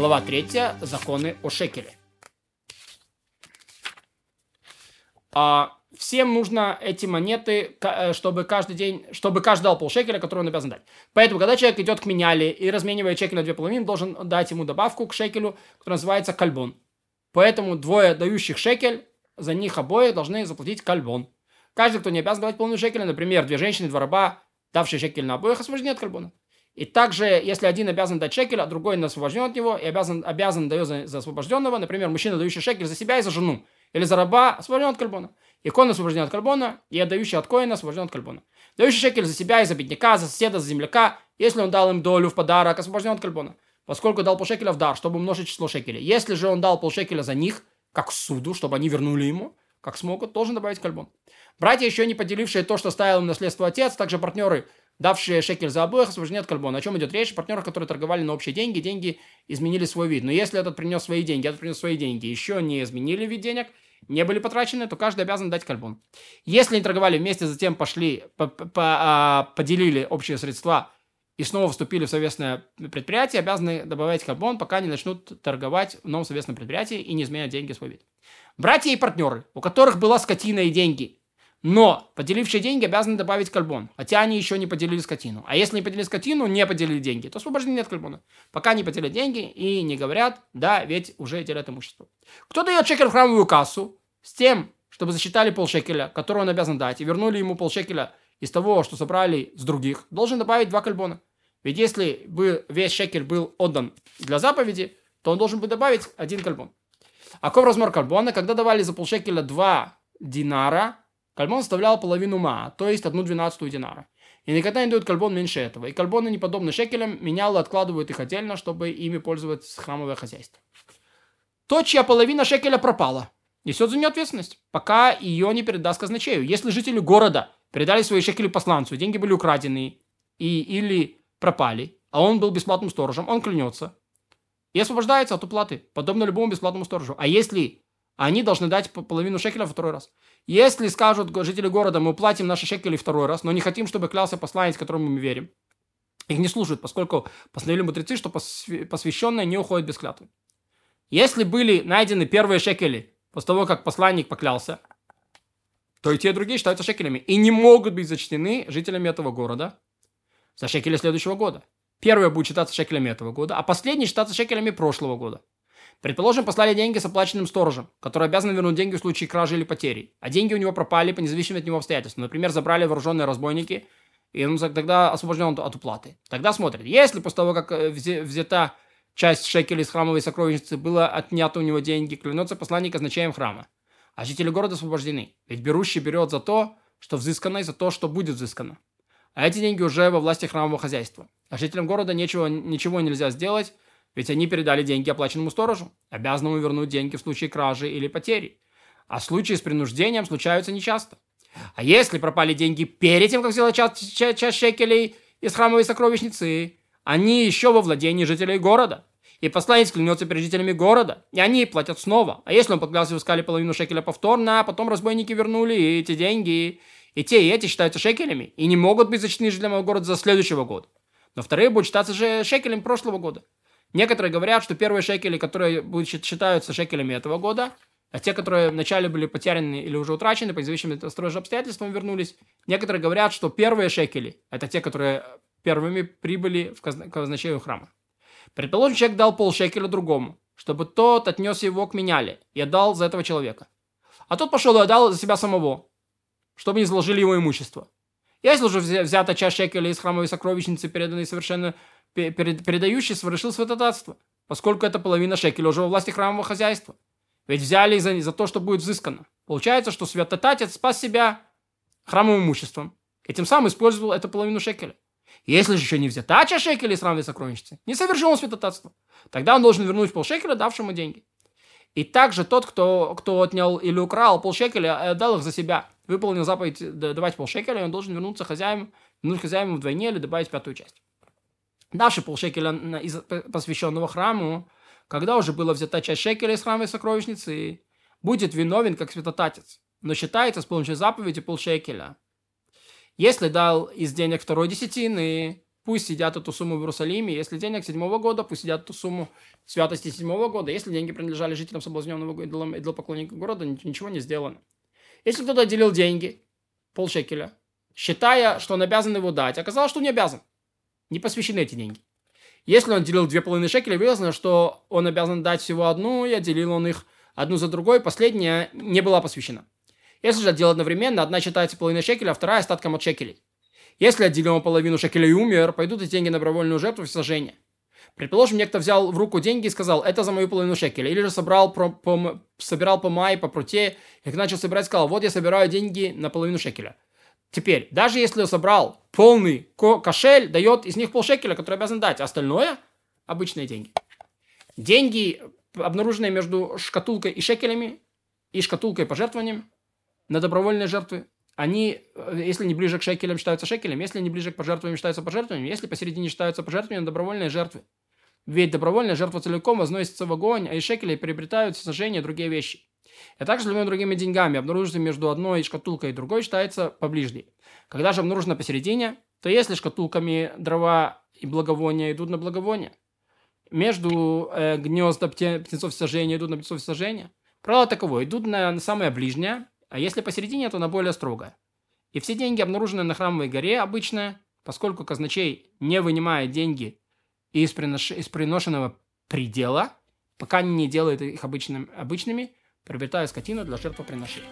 Глава 3. Законы о шекеле. А, всем нужно эти монеты, э, чтобы каждый день, чтобы каждый дал полшекеля, который он обязан дать. Поэтому, когда человек идет к меняле и разменивает шекель на две половины, должен дать ему добавку к шекелю, которая называется кальбон. Поэтому двое дающих шекель, за них обоих должны заплатить кальбон. Каждый, кто не обязан давать полную шекеля, например, две женщины, два раба, давшие шекель на обоих, освобождены от кальбона. И также, если один обязан дать шекель, а другой освобожден от него, и обязан, обязан дает за, за освобожденного, например, мужчина, дающий шекель за себя и за жену, или за раба, освобожден от кальбона. И кон освобожден от кальбона, и отдающий от коина освобожден от кальбона. Дающий шекель за себя и за бедняка, за соседа, за земляка, если он дал им долю в подарок, освобожден от кальбона. Поскольку дал полшекеля в дар, чтобы умножить число шекелей. Если же он дал полшекеля за них, как суду, чтобы они вернули ему, как смогут, должен добавить кальбон. Братья, еще не поделившие то, что ставил им наследство отец, также партнеры, давшие шекель за обоих, освобождены от кальбона. О чем идет речь? Партнеры, которые торговали на общие деньги, деньги изменили свой вид. Но если этот принес свои деньги, этот принес свои деньги, еще не изменили вид денег, не были потрачены, то каждый обязан дать кальбон. Если они торговали вместе, затем пошли, по, по, а, поделили общие средства и снова вступили в совместное предприятие, обязаны добавлять кальбон, пока не начнут торговать в новом совместном предприятии и не изменят деньги свой вид. Братья и партнеры, у которых была скотина и деньги, но поделившие деньги обязаны добавить кальбон, хотя они еще не поделили скотину. А если не поделили скотину, не поделили деньги, то освобождение нет кальбона. Пока не поделят деньги и не говорят, да, ведь уже делят имущество. Кто дает шекель в храмовую кассу с тем, чтобы засчитали полшекеля, который он обязан дать, и вернули ему полшекеля из того, что собрали с других, должен добавить два кальбона. Ведь если бы весь шекель был отдан для заповеди, то он должен бы добавить один кальбон. А каков размер кальбона? Когда давали за полшекеля два динара, Кальбон составлял половину ма, то есть одну двенадцатую динара. И никогда не дают кальбон меньше этого. И кальбоны, не подобны шекелям, менялы откладывают их отдельно, чтобы ими пользоваться храмовое хозяйство. То, чья половина шекеля пропала, несет за нее ответственность, пока ее не передаст казначею. Если жители города передали свои шекели посланцу, деньги были украдены и, или пропали, а он был бесплатным сторожем, он клянется и освобождается от уплаты, подобно любому бесплатному сторожу. А если они должны дать половину шекеля второй раз. Если скажут жители города, мы уплатим наши шекели второй раз, но не хотим, чтобы клялся посланец, которому мы верим, их не слушают, поскольку постановили мудрецы, что посвященные не уходят без клятвы. Если были найдены первые шекели после того, как посланник поклялся, то и те и другие считаются шекелями и не могут быть зачтены жителями этого города за шекели следующего года. Первые будут считаться шекелями этого года, а последние считаться шекелями прошлого года. Предположим, послали деньги с оплаченным сторожем, который обязан вернуть деньги в случае кражи или потери, а деньги у него пропали по независимым от него обстоятельствам. Например, забрали вооруженные разбойники, и он тогда освобожден от уплаты. Тогда смотрит, если после того, как э, взята часть шекелей из храмовой сокровищницы, было отнято у него деньги, клянется посланник означаем храма. А жители города освобождены. Ведь берущий берет за то, что взыскано, и за то, что будет взыскано. А эти деньги уже во власти храмового хозяйства. А жителям города ничего, ничего нельзя сделать, ведь они передали деньги оплаченному сторожу, обязанному вернуть деньги в случае кражи или потери. А случаи с принуждением случаются нечасто. А если пропали деньги перед тем, как взяла часть, часть, шекелей из храмовой сокровищницы, они еще во владении жителей города. И посланец клянется перед жителями города, и они платят снова. А если он поклялся и искали половину шекеля повторно, а потом разбойники вернули эти деньги, и те, и эти считаются шекелями, и не могут быть зачтены жителями города за следующего года. Но вторые будут считаться же шекелем прошлого года. Некоторые говорят, что первые шекели, которые будут считаются шекелями этого года, а те, которые вначале были потеряны или уже утрачены, по от строгих обстоятельствам вернулись. Некоторые говорят, что первые шекели – это те, которые первыми прибыли в казначею храма. Предположим, человек дал полшекеля другому, чтобы тот отнес его к меняле и отдал за этого человека. А тот пошел и отдал за себя самого, чтобы не заложили его имущество. Если уже взята часть шекеля из храмовой сокровищницы, переданной совершенно передающий совершил святотатство, поскольку это половина шекеля уже во власти храмового хозяйства. Ведь взяли за, за то, что будет взыскано. Получается, что святотатец спас себя храмовым имуществом. И тем самым использовал эту половину шекеля. Если же еще не взята часть шекеля из храмовой сокровищницы, не совершил он святотатство. Тогда он должен вернуть полшекеля, давшему деньги. И также тот, кто, кто отнял или украл полшекеля, отдал их за себя, выполнил заповедь давать полшекеля, он должен вернуться хозяину, вернуть хозяину вдвойне или добавить пятую часть. Наши полшекеля из посвященного храму, когда уже была взята часть шекеля из храмовой сокровищницы, будет виновен как святотатец, но считается с помощью заповеди полшекеля. Если дал из денег второй десятины, пусть сидят эту сумму в Иерусалиме. Если денег седьмого года, пусть сидят эту сумму святости седьмого года. Если деньги принадлежали жителям соблазненного идолопоклонника города, ничего не сделано. Если кто-то отделил деньги, полшекеля, считая, что он обязан его дать, оказалось, что он не обязан. Не посвящены эти деньги. Если он делил две половины шекеля, выяснилось, что он обязан дать всего одну, и отделил он их одну за другой, последняя не была посвящена. Если же отдел одновременно, одна считается половиной шекеля, а вторая остатком от шекелей. Если отделил половину шекеля и умер, пойдут эти деньги на добровольную жертву в сожжение. Предположим, некто взял в руку деньги и сказал, это за мою половину шекеля. Или же собрал по, по, собирал по май, по пруте, и начал собирать, сказал, вот я собираю деньги на половину шекеля. Теперь, даже если собрал полный кошель, дает из них полшекеля, который обязан дать. Остальное – обычные деньги. Деньги, обнаруженные между шкатулкой и шекелями, и шкатулкой пожертвованием на добровольные жертвы, они, если не ближе к шекелям, считаются шекелем, если не ближе к пожертвованиям, считаются пожертвованием, если посередине считаются пожертвованием, добровольные жертвы. Ведь добровольная жертва целиком возносится в огонь, а из шекелей приобретают сожжение и другие вещи. И также с любыми другими деньгами, обнаруженными между одной шкатулкой и другой, считается поближней. Когда же обнаружено посередине, то если шкатулками дрова и благовония идут на благовония, между э, гнезда птенцов сожжения идут на птенцов сожжения, правило таково, идут на, на самое ближнее, а если посередине, то на более строгое. И все деньги, обнаруженные на храмовой горе, обычные, поскольку казначей не вынимает деньги из, принош... из приношенного предела, пока не делает их обычным... обычными, приобретая скотину для жертвоприношения.